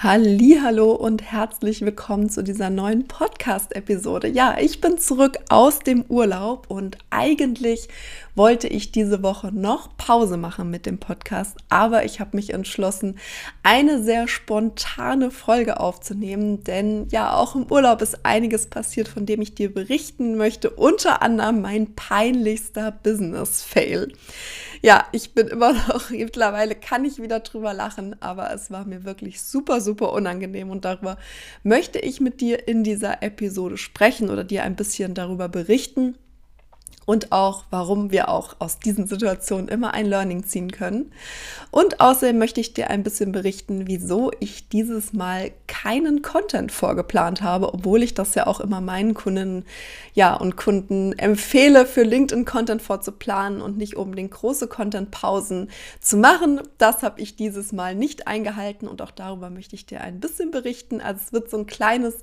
Hallo und herzlich willkommen zu dieser neuen Podcast Episode. Ja, ich bin zurück aus dem Urlaub und eigentlich wollte ich diese Woche noch Pause machen mit dem Podcast, aber ich habe mich entschlossen, eine sehr spontane Folge aufzunehmen, denn ja, auch im Urlaub ist einiges passiert, von dem ich dir berichten möchte, unter anderem mein peinlichster Business Fail ja, ich bin immer noch, mittlerweile kann ich wieder drüber lachen, aber es war mir wirklich super, super unangenehm und darüber möchte ich mit dir in dieser Episode sprechen oder dir ein bisschen darüber berichten und auch, warum wir auch aus diesen Situationen immer ein Learning ziehen können. Und außerdem möchte ich dir ein bisschen berichten, wieso ich dieses Mal keinen Content vorgeplant habe, obwohl ich das ja auch immer meinen Kunden ja, und Kunden empfehle, für LinkedIn Content vorzuplanen und nicht unbedingt große Content-Pausen zu machen. Das habe ich dieses Mal nicht eingehalten und auch darüber möchte ich dir ein bisschen berichten. Also es wird so ein kleines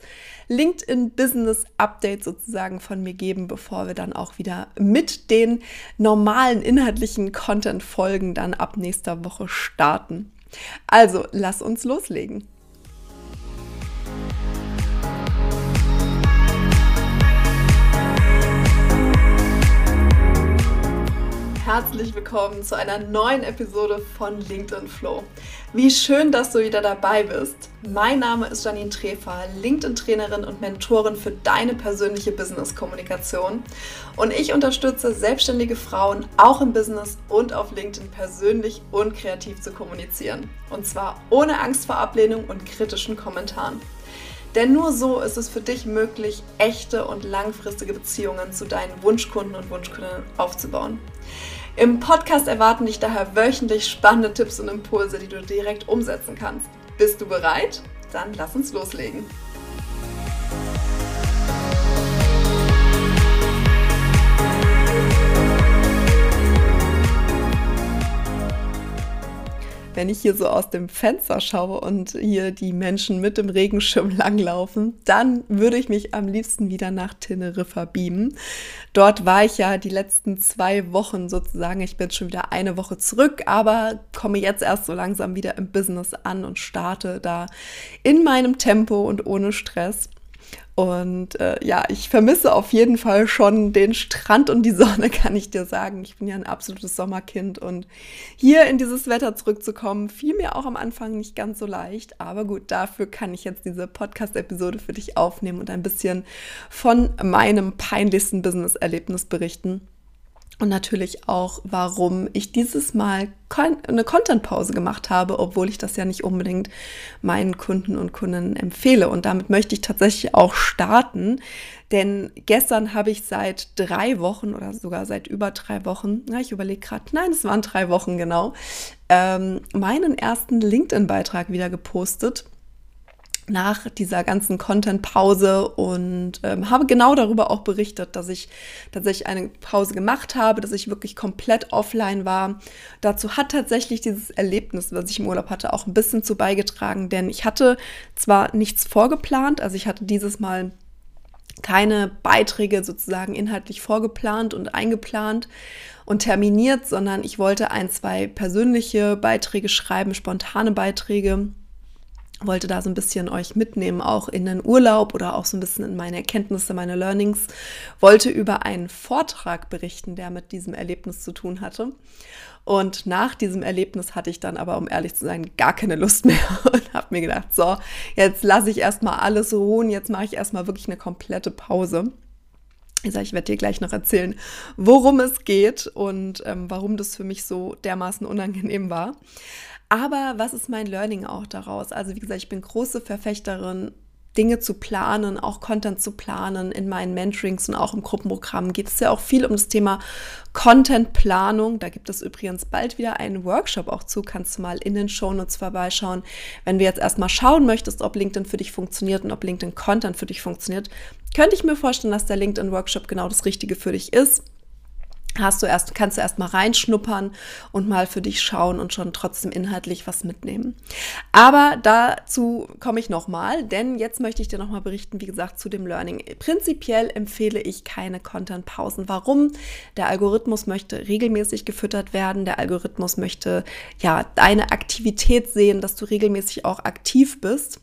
LinkedIn Business Update sozusagen von mir geben, bevor wir dann auch wieder mit den normalen inhaltlichen Content-Folgen dann ab nächster Woche starten. Also, lass uns loslegen. Herzlich willkommen zu einer neuen Episode von LinkedIn Flow. Wie schön, dass du wieder dabei bist. Mein Name ist Janine Trefer, LinkedIn-Trainerin und Mentorin für deine persönliche Business-Kommunikation. Und ich unterstütze selbstständige Frauen auch im Business und auf LinkedIn persönlich und kreativ zu kommunizieren. Und zwar ohne Angst vor Ablehnung und kritischen Kommentaren. Denn nur so ist es für dich möglich, echte und langfristige Beziehungen zu deinen Wunschkunden und Wunschkundinnen aufzubauen. Im Podcast erwarten dich daher wöchentlich spannende Tipps und Impulse, die du direkt umsetzen kannst. Bist du bereit? Dann lass uns loslegen. Wenn ich hier so aus dem Fenster schaue und hier die Menschen mit dem Regenschirm langlaufen, dann würde ich mich am liebsten wieder nach Teneriffa beamen. Dort war ich ja die letzten zwei Wochen sozusagen. Ich bin schon wieder eine Woche zurück, aber komme jetzt erst so langsam wieder im Business an und starte da in meinem Tempo und ohne Stress. Und äh, ja, ich vermisse auf jeden Fall schon den Strand und die Sonne, kann ich dir sagen. Ich bin ja ein absolutes Sommerkind und hier in dieses Wetter zurückzukommen, fiel mir auch am Anfang nicht ganz so leicht. Aber gut, dafür kann ich jetzt diese Podcast-Episode für dich aufnehmen und ein bisschen von meinem peinlichsten Business-Erlebnis berichten. Und natürlich auch, warum ich dieses Mal eine Content-Pause gemacht habe, obwohl ich das ja nicht unbedingt meinen Kunden und Kunden empfehle. Und damit möchte ich tatsächlich auch starten, denn gestern habe ich seit drei Wochen oder sogar seit über drei Wochen, na, ich überlege gerade, nein, es waren drei Wochen genau, ähm, meinen ersten LinkedIn-Beitrag wieder gepostet nach dieser ganzen Content-Pause und ähm, habe genau darüber auch berichtet, dass ich tatsächlich eine Pause gemacht habe, dass ich wirklich komplett offline war. Dazu hat tatsächlich dieses Erlebnis, was ich im Urlaub hatte, auch ein bisschen zu beigetragen, denn ich hatte zwar nichts vorgeplant, also ich hatte dieses Mal keine Beiträge sozusagen inhaltlich vorgeplant und eingeplant und terminiert, sondern ich wollte ein, zwei persönliche Beiträge schreiben, spontane Beiträge wollte da so ein bisschen euch mitnehmen, auch in den Urlaub oder auch so ein bisschen in meine Erkenntnisse, meine Learnings, wollte über einen Vortrag berichten, der mit diesem Erlebnis zu tun hatte. Und nach diesem Erlebnis hatte ich dann aber, um ehrlich zu sein, gar keine Lust mehr und habe mir gedacht, so, jetzt lasse ich erstmal alles ruhen, jetzt mache ich erstmal wirklich eine komplette Pause. Ich sage, ich werde dir gleich noch erzählen, worum es geht und ähm, warum das für mich so dermaßen unangenehm war. Aber was ist mein Learning auch daraus? Also wie gesagt, ich bin große Verfechterin Dinge zu planen, auch Content zu planen in meinen Mentorings und auch im Gruppenprogramm geht es ja auch viel um das Thema Contentplanung. Da gibt es übrigens bald wieder einen Workshop auch zu, kannst du mal in den Shownotes vorbeischauen. Wenn du jetzt erstmal schauen möchtest, ob LinkedIn für dich funktioniert und ob LinkedIn Content für dich funktioniert, könnte ich mir vorstellen, dass der LinkedIn Workshop genau das Richtige für dich ist. Hast du erst, kannst du erst mal reinschnuppern und mal für dich schauen und schon trotzdem inhaltlich was mitnehmen. Aber dazu komme ich nochmal, denn jetzt möchte ich dir nochmal berichten, wie gesagt, zu dem Learning. Prinzipiell empfehle ich keine Content-Pausen. Warum? Der Algorithmus möchte regelmäßig gefüttert werden. Der Algorithmus möchte ja deine Aktivität sehen, dass du regelmäßig auch aktiv bist.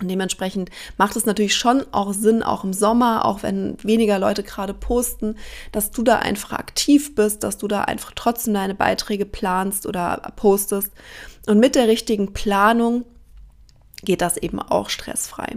Und dementsprechend macht es natürlich schon auch Sinn, auch im Sommer, auch wenn weniger Leute gerade posten, dass du da einfach aktiv bist, dass du da einfach trotzdem deine Beiträge planst oder postest. Und mit der richtigen Planung geht das eben auch stressfrei.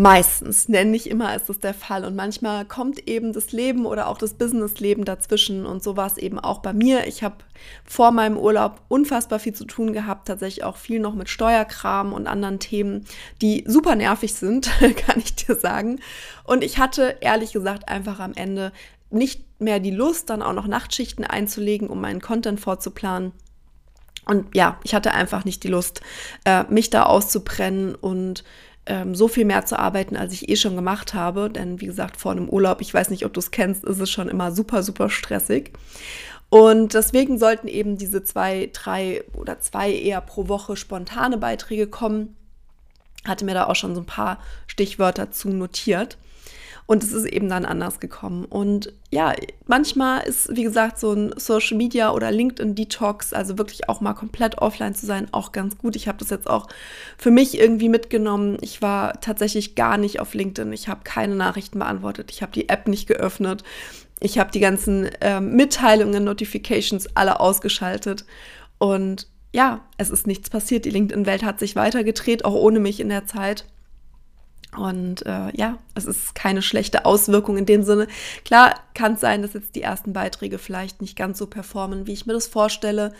Meistens, denn nicht immer ist es der Fall. Und manchmal kommt eben das Leben oder auch das Businessleben dazwischen. Und so war es eben auch bei mir. Ich habe vor meinem Urlaub unfassbar viel zu tun gehabt, tatsächlich auch viel noch mit Steuerkram und anderen Themen, die super nervig sind, kann ich dir sagen. Und ich hatte ehrlich gesagt einfach am Ende nicht mehr die Lust, dann auch noch Nachtschichten einzulegen, um meinen Content vorzuplanen. Und ja, ich hatte einfach nicht die Lust, äh, mich da auszubrennen und ähm, so viel mehr zu arbeiten, als ich eh schon gemacht habe. Denn wie gesagt, vor einem Urlaub, ich weiß nicht, ob du es kennst, ist es schon immer super, super stressig. Und deswegen sollten eben diese zwei, drei oder zwei eher pro Woche spontane Beiträge kommen. Hatte mir da auch schon so ein paar Stichwörter zu notiert. Und es ist eben dann anders gekommen. Und ja, manchmal ist, wie gesagt, so ein Social Media oder LinkedIn Detox, also wirklich auch mal komplett offline zu sein, auch ganz gut. Ich habe das jetzt auch für mich irgendwie mitgenommen. Ich war tatsächlich gar nicht auf LinkedIn. Ich habe keine Nachrichten beantwortet. Ich habe die App nicht geöffnet. Ich habe die ganzen äh, Mitteilungen, Notifications alle ausgeschaltet. Und ja, es ist nichts passiert. Die LinkedIn-Welt hat sich weitergedreht, auch ohne mich in der Zeit. Und äh, ja, es ist keine schlechte Auswirkung in dem Sinne. Klar kann es sein, dass jetzt die ersten Beiträge vielleicht nicht ganz so performen, wie ich mir das vorstelle.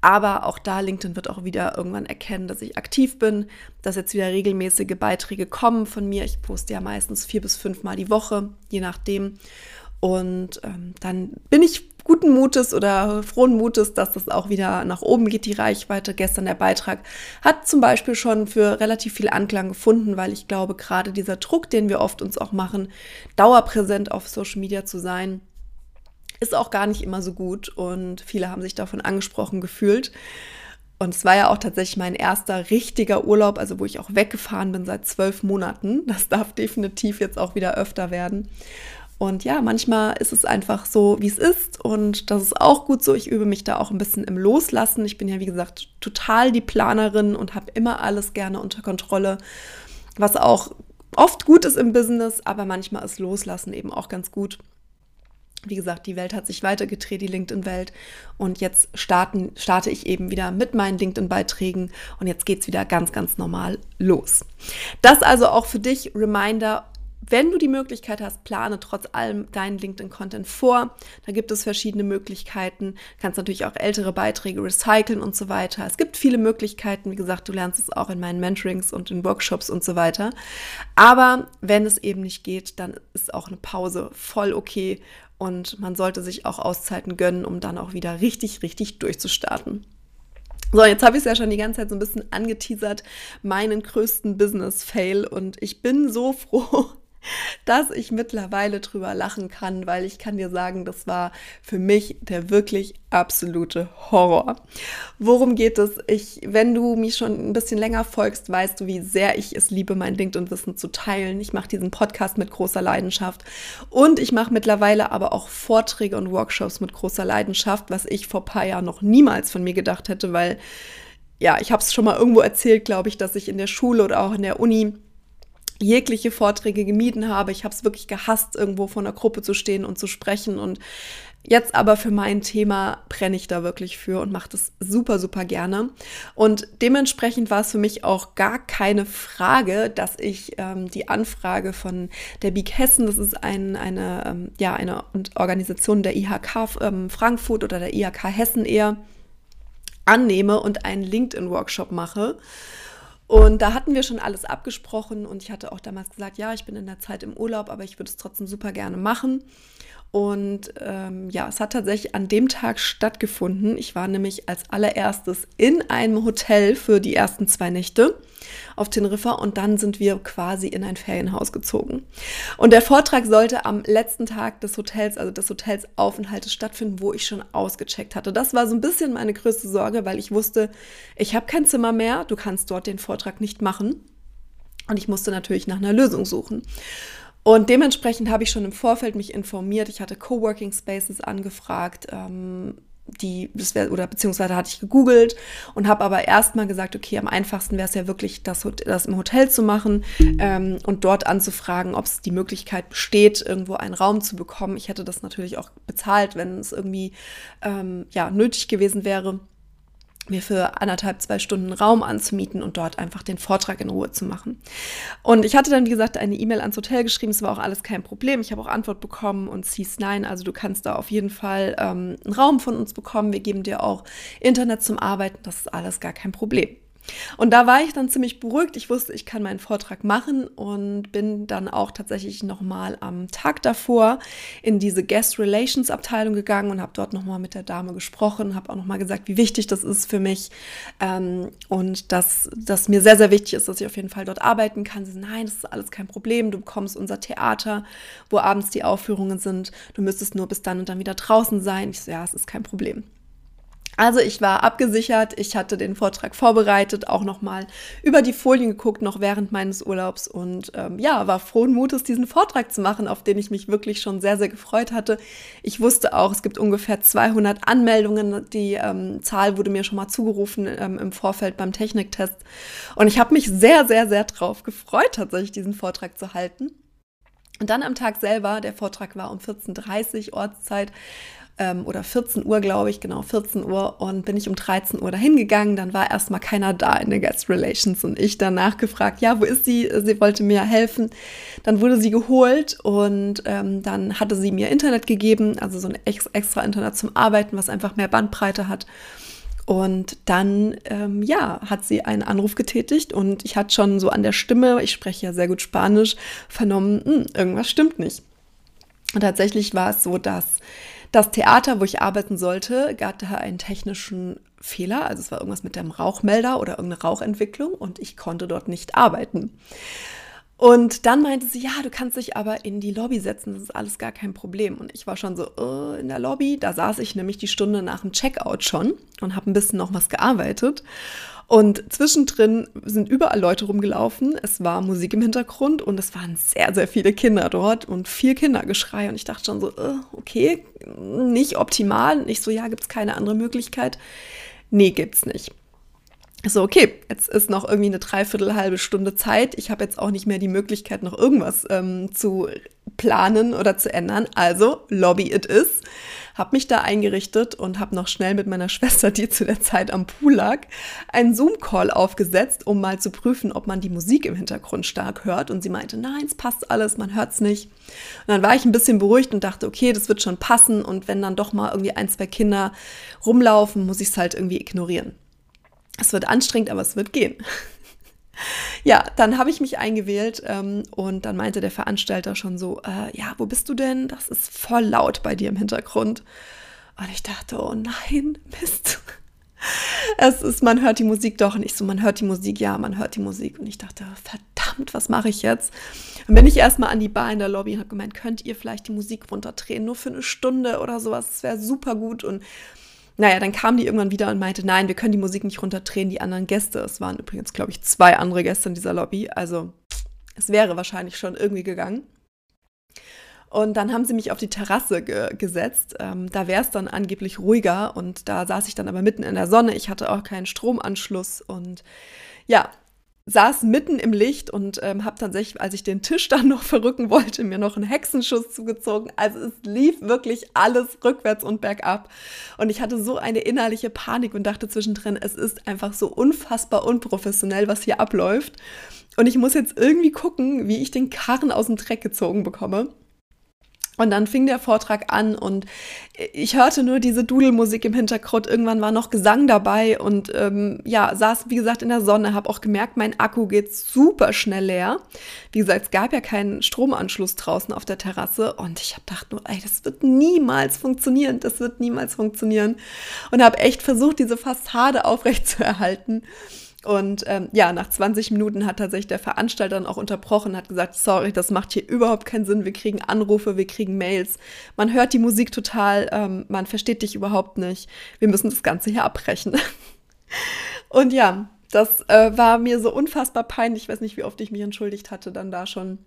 Aber auch da, LinkedIn wird auch wieder irgendwann erkennen, dass ich aktiv bin, dass jetzt wieder regelmäßige Beiträge kommen von mir. Ich poste ja meistens vier bis fünf Mal die Woche, je nachdem. Und ähm, dann bin ich guten Mutes oder frohen Mutes, dass das auch wieder nach oben geht, die Reichweite. Gestern der Beitrag hat zum Beispiel schon für relativ viel Anklang gefunden, weil ich glaube, gerade dieser Druck, den wir oft uns auch machen, dauerpräsent auf Social Media zu sein, ist auch gar nicht immer so gut und viele haben sich davon angesprochen gefühlt. Und es war ja auch tatsächlich mein erster richtiger Urlaub, also wo ich auch weggefahren bin seit zwölf Monaten. Das darf definitiv jetzt auch wieder öfter werden. Und ja, manchmal ist es einfach so, wie es ist. Und das ist auch gut so. Ich übe mich da auch ein bisschen im Loslassen. Ich bin ja, wie gesagt, total die Planerin und habe immer alles gerne unter Kontrolle. Was auch oft gut ist im Business, aber manchmal ist Loslassen eben auch ganz gut. Wie gesagt, die Welt hat sich weitergedreht, die LinkedIn-Welt. Und jetzt starten, starte ich eben wieder mit meinen LinkedIn-Beiträgen. Und jetzt geht es wieder ganz, ganz normal los. Das also auch für dich Reminder, wenn du die Möglichkeit hast, plane trotz allem deinen LinkedIn-Content vor. Da gibt es verschiedene Möglichkeiten. Du kannst natürlich auch ältere Beiträge recyceln und so weiter. Es gibt viele Möglichkeiten. Wie gesagt, du lernst es auch in meinen Mentorings und in Workshops und so weiter. Aber wenn es eben nicht geht, dann ist auch eine Pause voll okay. Und man sollte sich auch Auszeiten gönnen, um dann auch wieder richtig, richtig durchzustarten. So, jetzt habe ich es ja schon die ganze Zeit so ein bisschen angeteasert, meinen größten Business-Fail. Und ich bin so froh, dass ich mittlerweile drüber lachen kann, weil ich kann dir sagen, das war für mich der wirklich absolute Horror. Worum geht es? Ich, wenn du mich schon ein bisschen länger folgst, weißt du, wie sehr ich es liebe, mein LinkedIn-Wissen zu teilen. Ich mache diesen Podcast mit großer Leidenschaft und ich mache mittlerweile aber auch Vorträge und Workshops mit großer Leidenschaft, was ich vor ein paar Jahren noch niemals von mir gedacht hätte, weil ja, ich habe es schon mal irgendwo erzählt, glaube ich, dass ich in der Schule oder auch in der Uni jegliche Vorträge gemieden habe. Ich habe es wirklich gehasst, irgendwo vor einer Gruppe zu stehen und zu sprechen. Und jetzt aber für mein Thema brenne ich da wirklich für und mache das super, super gerne. Und dementsprechend war es für mich auch gar keine Frage, dass ich ähm, die Anfrage von der Big Hessen, das ist ein, eine, ähm, ja, eine Organisation der IHK ähm, Frankfurt oder der IHK Hessen eher, annehme und einen LinkedIn-Workshop mache. Und da hatten wir schon alles abgesprochen und ich hatte auch damals gesagt, ja, ich bin in der Zeit im Urlaub, aber ich würde es trotzdem super gerne machen. Und ähm, ja, es hat tatsächlich an dem Tag stattgefunden. Ich war nämlich als allererstes in einem Hotel für die ersten zwei Nächte auf Teneriffa und dann sind wir quasi in ein Ferienhaus gezogen. Und der Vortrag sollte am letzten Tag des Hotels, also des Hotels Aufenthaltes stattfinden, wo ich schon ausgecheckt hatte. Das war so ein bisschen meine größte Sorge, weil ich wusste, ich habe kein Zimmer mehr, du kannst dort den Vortrag nicht machen. Und ich musste natürlich nach einer Lösung suchen. Und dementsprechend habe ich schon im Vorfeld mich informiert. Ich hatte Coworking Spaces angefragt. Ähm, die, das wär, oder beziehungsweise hatte ich gegoogelt und habe aber erstmal gesagt, okay, am einfachsten wäre es ja wirklich, das, das im Hotel zu machen ähm, und dort anzufragen, ob es die Möglichkeit besteht, irgendwo einen Raum zu bekommen. Ich hätte das natürlich auch bezahlt, wenn es irgendwie ähm, ja, nötig gewesen wäre mir für anderthalb, zwei Stunden Raum anzumieten und dort einfach den Vortrag in Ruhe zu machen. Und ich hatte dann, wie gesagt, eine E-Mail ans Hotel geschrieben. Es war auch alles kein Problem. Ich habe auch Antwort bekommen und es hieß, nein, also du kannst da auf jeden Fall ähm, einen Raum von uns bekommen. Wir geben dir auch Internet zum Arbeiten. Das ist alles gar kein Problem. Und da war ich dann ziemlich beruhigt. Ich wusste, ich kann meinen Vortrag machen und bin dann auch tatsächlich nochmal am Tag davor in diese Guest Relations Abteilung gegangen und habe dort nochmal mit der Dame gesprochen, habe auch nochmal gesagt, wie wichtig das ist für mich ähm, und dass das mir sehr, sehr wichtig ist, dass ich auf jeden Fall dort arbeiten kann. Sie sagen, nein, das ist alles kein Problem. Du bekommst unser Theater, wo abends die Aufführungen sind. Du müsstest nur bis dann und dann wieder draußen sein. Ich so, ja, es ist kein Problem. Also ich war abgesichert, ich hatte den Vortrag vorbereitet, auch nochmal über die Folien geguckt, noch während meines Urlaubs und ähm, ja, war frohen Mutes, diesen Vortrag zu machen, auf den ich mich wirklich schon sehr, sehr gefreut hatte. Ich wusste auch, es gibt ungefähr 200 Anmeldungen, die ähm, Zahl wurde mir schon mal zugerufen ähm, im Vorfeld beim Techniktest und ich habe mich sehr, sehr, sehr drauf gefreut, tatsächlich diesen Vortrag zu halten. Und dann am Tag selber, der Vortrag war um 14.30 Uhr Ortszeit, ähm, oder 14 Uhr, glaube ich, genau 14 Uhr und bin ich um 13 Uhr dahin gegangen. Dann war erstmal keiner da in der Guest Relations und ich danach gefragt, ja, wo ist sie? Sie wollte mir helfen. Dann wurde sie geholt und ähm, dann hatte sie mir Internet gegeben, also so ein extra Internet zum Arbeiten, was einfach mehr Bandbreite hat. Und dann, ähm, ja, hat sie einen Anruf getätigt und ich hatte schon so an der Stimme, ich spreche ja sehr gut Spanisch, vernommen, hm, irgendwas stimmt nicht. Und tatsächlich war es so, dass das Theater, wo ich arbeiten sollte, gab da einen technischen Fehler. Also es war irgendwas mit dem Rauchmelder oder irgendeine Rauchentwicklung und ich konnte dort nicht arbeiten. Und dann meinte sie, ja, du kannst dich aber in die Lobby setzen, das ist alles gar kein Problem. Und ich war schon so uh, in der Lobby, da saß ich nämlich die Stunde nach dem Checkout schon und habe ein bisschen noch was gearbeitet. Und zwischendrin sind überall Leute rumgelaufen. Es war Musik im Hintergrund und es waren sehr, sehr viele Kinder dort und viel Kindergeschrei. Und ich dachte schon so, äh, okay, nicht optimal. Und ich so, ja, gibt es keine andere Möglichkeit? Nee, gibt's nicht. So, okay, jetzt ist noch irgendwie eine dreiviertel halbe Stunde Zeit. Ich habe jetzt auch nicht mehr die Möglichkeit, noch irgendwas ähm, zu planen oder zu ändern. Also, Lobby it is habe mich da eingerichtet und habe noch schnell mit meiner Schwester, die zu der Zeit am Pool lag, einen Zoom-Call aufgesetzt, um mal zu prüfen, ob man die Musik im Hintergrund stark hört. Und sie meinte, nein, es passt alles, man hört es nicht. Und dann war ich ein bisschen beruhigt und dachte, okay, das wird schon passen. Und wenn dann doch mal irgendwie ein, zwei Kinder rumlaufen, muss ich es halt irgendwie ignorieren. Es wird anstrengend, aber es wird gehen. Ja, dann habe ich mich eingewählt ähm, und dann meinte der Veranstalter schon so, äh, ja, wo bist du denn? Das ist voll laut bei dir im Hintergrund. Und ich dachte, oh nein, Mist. Es ist, man hört die Musik doch nicht so, man hört die Musik, ja, man hört die Musik. Und ich dachte, verdammt, was mache ich jetzt? Dann bin ich erstmal an die Bar in der Lobby und habe gemeint, könnt ihr vielleicht die Musik runterdrehen, nur für eine Stunde oder sowas, das wäre super gut. Und naja, dann kam die irgendwann wieder und meinte, nein, wir können die Musik nicht runterdrehen, die anderen Gäste. Es waren übrigens, glaube ich, zwei andere Gäste in dieser Lobby. Also es wäre wahrscheinlich schon irgendwie gegangen. Und dann haben sie mich auf die Terrasse ge gesetzt. Ähm, da wäre es dann angeblich ruhiger und da saß ich dann aber mitten in der Sonne. Ich hatte auch keinen Stromanschluss und ja, saß mitten im Licht und ähm, habe tatsächlich, als ich den Tisch dann noch verrücken wollte, mir noch einen Hexenschuss zugezogen. Also es lief wirklich alles rückwärts und bergab. Und ich hatte so eine innerliche Panik und dachte zwischendrin, es ist einfach so unfassbar unprofessionell, was hier abläuft. Und ich muss jetzt irgendwie gucken, wie ich den Karren aus dem Dreck gezogen bekomme. Und dann fing der Vortrag an und ich hörte nur diese Dudelmusik im Hintergrund. Irgendwann war noch Gesang dabei und ähm, ja, saß wie gesagt in der Sonne, habe auch gemerkt, mein Akku geht super schnell leer. Wie gesagt, es gab ja keinen Stromanschluss draußen auf der Terrasse und ich habe gedacht nur, ey, das wird niemals funktionieren, das wird niemals funktionieren und habe echt versucht, diese Fassade aufrecht zu erhalten. Und ähm, ja, nach 20 Minuten hat tatsächlich der Veranstalter dann auch unterbrochen, hat gesagt, sorry, das macht hier überhaupt keinen Sinn. Wir kriegen Anrufe, wir kriegen Mails. Man hört die Musik total, ähm, man versteht dich überhaupt nicht. Wir müssen das Ganze hier abbrechen. Und ja, das äh, war mir so unfassbar peinlich. Ich weiß nicht, wie oft ich mich entschuldigt hatte dann da schon.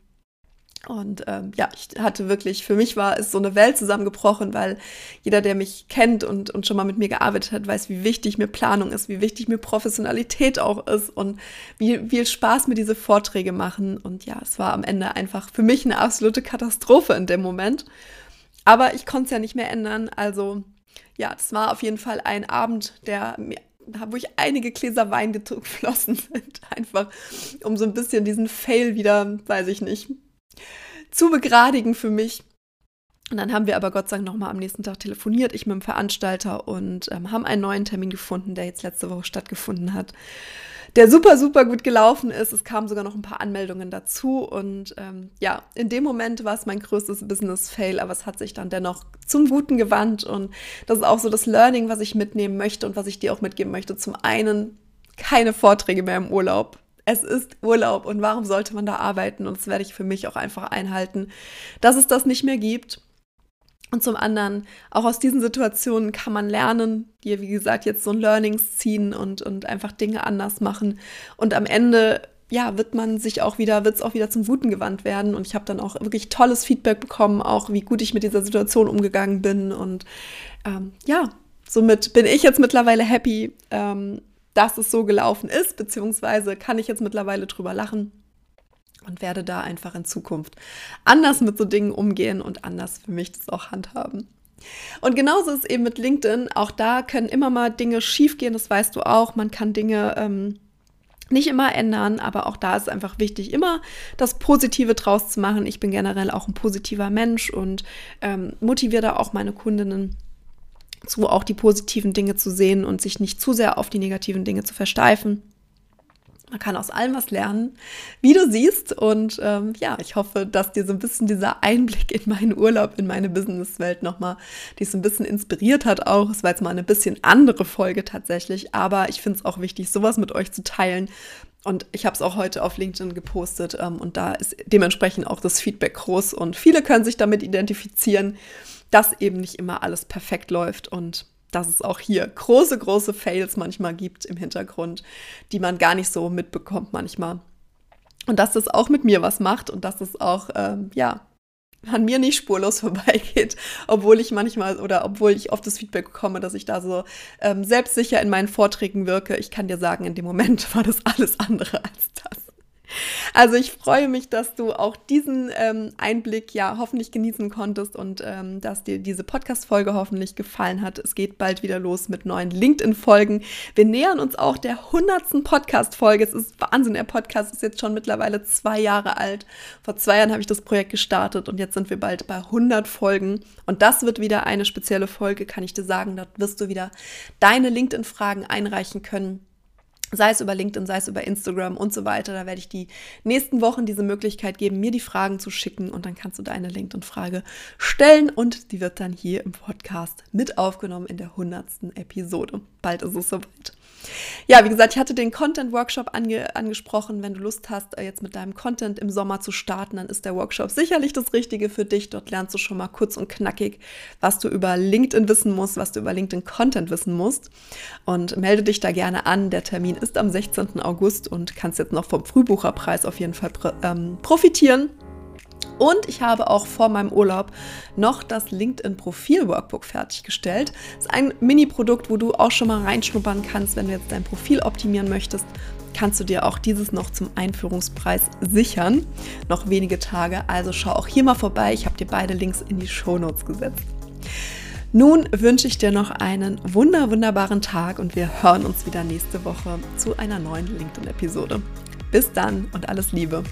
Und ähm, ja, ich hatte wirklich, für mich war es so eine Welt zusammengebrochen, weil jeder, der mich kennt und, und schon mal mit mir gearbeitet hat, weiß, wie wichtig mir Planung ist, wie wichtig mir Professionalität auch ist und wie viel Spaß mir diese Vorträge machen. Und ja, es war am Ende einfach für mich eine absolute Katastrophe in dem Moment. Aber ich konnte es ja nicht mehr ändern. Also ja, das war auf jeden Fall ein Abend, der mir wo ich einige Gläser Wein geflossen sind, einfach um so ein bisschen diesen Fail wieder, weiß ich nicht, zu begradigen für mich. Und dann haben wir aber Gott sei Dank nochmal am nächsten Tag telefoniert, ich mit dem Veranstalter und ähm, haben einen neuen Termin gefunden, der jetzt letzte Woche stattgefunden hat, der super, super gut gelaufen ist. Es kamen sogar noch ein paar Anmeldungen dazu und ähm, ja, in dem Moment war es mein größtes Business-Fail, aber es hat sich dann dennoch zum Guten gewandt und das ist auch so das Learning, was ich mitnehmen möchte und was ich dir auch mitgeben möchte. Zum einen keine Vorträge mehr im Urlaub es ist Urlaub und warum sollte man da arbeiten? Und das werde ich für mich auch einfach einhalten, dass es das nicht mehr gibt. Und zum anderen, auch aus diesen Situationen kann man lernen, hier, wie gesagt, jetzt so ein Learnings ziehen und, und einfach Dinge anders machen. Und am Ende, ja, wird man sich auch wieder, wird es auch wieder zum Guten gewandt werden. Und ich habe dann auch wirklich tolles Feedback bekommen, auch wie gut ich mit dieser Situation umgegangen bin. Und ähm, ja, somit bin ich jetzt mittlerweile happy, ähm, dass es so gelaufen ist, beziehungsweise kann ich jetzt mittlerweile drüber lachen und werde da einfach in Zukunft anders mit so Dingen umgehen und anders für mich das auch handhaben. Und genauso ist eben mit LinkedIn. Auch da können immer mal Dinge schiefgehen, das weißt du auch. Man kann Dinge ähm, nicht immer ändern, aber auch da ist einfach wichtig, immer das Positive draus zu machen. Ich bin generell auch ein positiver Mensch und ähm, motiviere da auch meine Kundinnen zu auch die positiven Dinge zu sehen und sich nicht zu sehr auf die negativen Dinge zu versteifen. Man kann aus allem was lernen, wie du siehst. Und ähm, ja, ich hoffe, dass dir so ein bisschen dieser Einblick in meinen Urlaub, in meine Businesswelt nochmal, dich so ein bisschen inspiriert hat auch. Es war jetzt mal eine bisschen andere Folge tatsächlich, aber ich finde es auch wichtig, sowas mit euch zu teilen. Und ich habe es auch heute auf LinkedIn gepostet ähm, und da ist dementsprechend auch das Feedback groß und viele können sich damit identifizieren dass eben nicht immer alles perfekt läuft und dass es auch hier große, große Fails manchmal gibt im Hintergrund, die man gar nicht so mitbekommt manchmal. Und dass das auch mit mir was macht und dass es auch, ähm, ja, an mir nicht spurlos vorbeigeht, obwohl ich manchmal oder obwohl ich oft das Feedback bekomme, dass ich da so ähm, selbstsicher in meinen Vorträgen wirke. Ich kann dir sagen, in dem Moment war das alles andere als das. Also ich freue mich, dass du auch diesen ähm, Einblick ja hoffentlich genießen konntest und ähm, dass dir diese Podcast-Folge hoffentlich gefallen hat. Es geht bald wieder los mit neuen LinkedIn-Folgen. Wir nähern uns auch der hundertsten Podcast-Folge. Es ist Wahnsinn, der Podcast ist jetzt schon mittlerweile zwei Jahre alt. Vor zwei Jahren habe ich das Projekt gestartet und jetzt sind wir bald bei 100 Folgen. Und das wird wieder eine spezielle Folge, kann ich dir sagen. Da wirst du wieder deine LinkedIn-Fragen einreichen können sei es über LinkedIn, sei es über Instagram und so weiter. Da werde ich die nächsten Wochen diese Möglichkeit geben, mir die Fragen zu schicken und dann kannst du deine LinkedIn-Frage stellen und die wird dann hier im Podcast mit aufgenommen in der hundertsten Episode. Bald ist es soweit. Ja, wie gesagt, ich hatte den Content-Workshop ange angesprochen. Wenn du Lust hast, äh, jetzt mit deinem Content im Sommer zu starten, dann ist der Workshop sicherlich das Richtige für dich. Dort lernst du schon mal kurz und knackig, was du über LinkedIn wissen musst, was du über LinkedIn-Content wissen musst. Und melde dich da gerne an. Der Termin ist am 16. August und kannst jetzt noch vom Frühbucherpreis auf jeden Fall ähm, profitieren. Und ich habe auch vor meinem Urlaub noch das LinkedIn-Profil-Workbook fertiggestellt. Das ist ein Mini-Produkt, wo du auch schon mal reinschnuppern kannst, wenn du jetzt dein Profil optimieren möchtest. Kannst du dir auch dieses noch zum Einführungspreis sichern. Noch wenige Tage, also schau auch hier mal vorbei. Ich habe dir beide Links in die Show Notes gesetzt. Nun wünsche ich dir noch einen wunder wunderbaren Tag und wir hören uns wieder nächste Woche zu einer neuen LinkedIn-Episode. Bis dann und alles Liebe.